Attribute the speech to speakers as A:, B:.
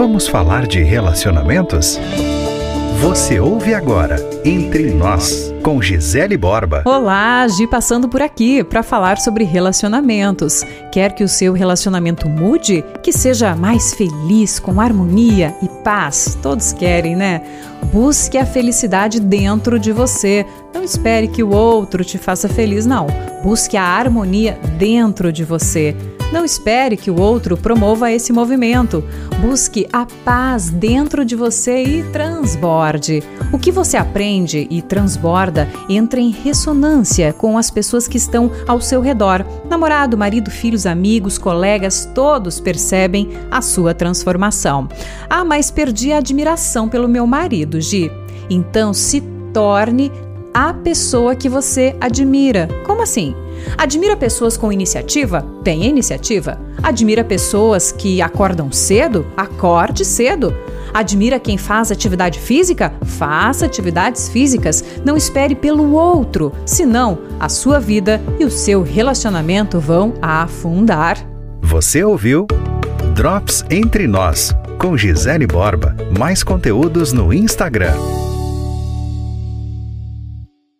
A: Vamos falar de relacionamentos? Você ouve agora Entre Nós, com Gisele Borba.
B: Olá, Gi passando por aqui para falar sobre relacionamentos. Quer que o seu relacionamento mude? Que seja mais feliz, com harmonia e paz? Todos querem, né? Busque a felicidade dentro de você. Não espere que o outro te faça feliz, não. Busque a harmonia dentro de você. Não espere que o outro promova esse movimento. Busque a paz dentro de você e transborde. O que você aprende e transborda entra em ressonância com as pessoas que estão ao seu redor. Namorado, marido, filhos, amigos, colegas, todos percebem a sua transformação. Ah, mas perdi a admiração pelo meu marido, Gi. Então se torne a pessoa que você admira. Como assim? Admira pessoas com iniciativa? Tenha iniciativa. Admira pessoas que acordam cedo? Acorde cedo. Admira quem faz atividade física? Faça atividades físicas. Não espere pelo outro, senão a sua vida e o seu relacionamento vão afundar.
A: Você ouviu Drops Entre Nós, com Gisele Borba. Mais conteúdos no Instagram